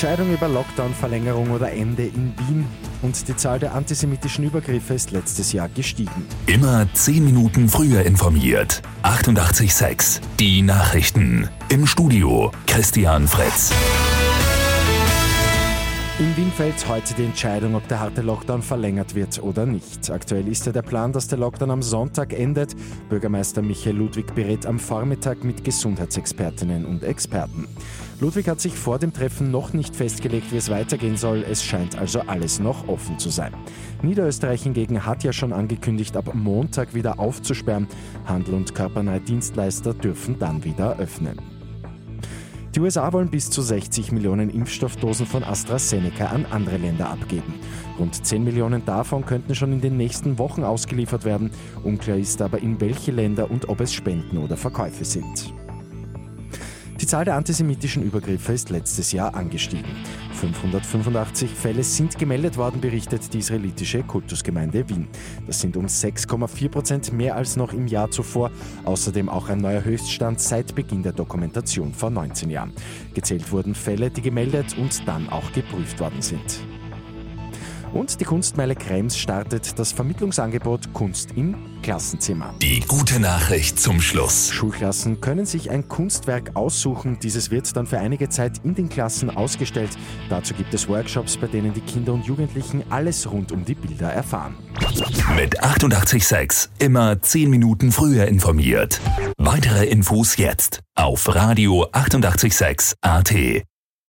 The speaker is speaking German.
Entscheidung über Lockdown-Verlängerung oder Ende in Wien und die Zahl der antisemitischen Übergriffe ist letztes Jahr gestiegen. Immer 10 Minuten früher informiert. 88.6 Die Nachrichten. Im Studio Christian Fritz. In Wien fällt heute die Entscheidung, ob der harte Lockdown verlängert wird oder nicht. Aktuell ist ja der Plan, dass der Lockdown am Sonntag endet. Bürgermeister Michael Ludwig berät am Vormittag mit Gesundheitsexpertinnen und Experten. Ludwig hat sich vor dem Treffen noch nicht festgelegt, wie es weitergehen soll. Es scheint also alles noch offen zu sein. Niederösterreich hingegen hat ja schon angekündigt, ab Montag wieder aufzusperren. Handel und körpernahe Dienstleister dürfen dann wieder öffnen. Die USA wollen bis zu 60 Millionen Impfstoffdosen von AstraZeneca an andere Länder abgeben. Rund 10 Millionen davon könnten schon in den nächsten Wochen ausgeliefert werden. Unklar ist aber, in welche Länder und ob es Spenden oder Verkäufe sind. Die Zahl der antisemitischen Übergriffe ist letztes Jahr angestiegen. 585 Fälle sind gemeldet worden, berichtet die israelitische Kultusgemeinde Wien. Das sind um 6,4 Prozent mehr als noch im Jahr zuvor. Außerdem auch ein neuer Höchststand seit Beginn der Dokumentation vor 19 Jahren. Gezählt wurden Fälle, die gemeldet und dann auch geprüft worden sind. Und die Kunstmeile Krems startet das Vermittlungsangebot Kunst im Klassenzimmer. Die gute Nachricht zum Schluss. Schulklassen können sich ein Kunstwerk aussuchen. Dieses wird dann für einige Zeit in den Klassen ausgestellt. Dazu gibt es Workshops, bei denen die Kinder und Jugendlichen alles rund um die Bilder erfahren. Mit 886 immer 10 Minuten früher informiert. Weitere Infos jetzt auf Radio 886 AT.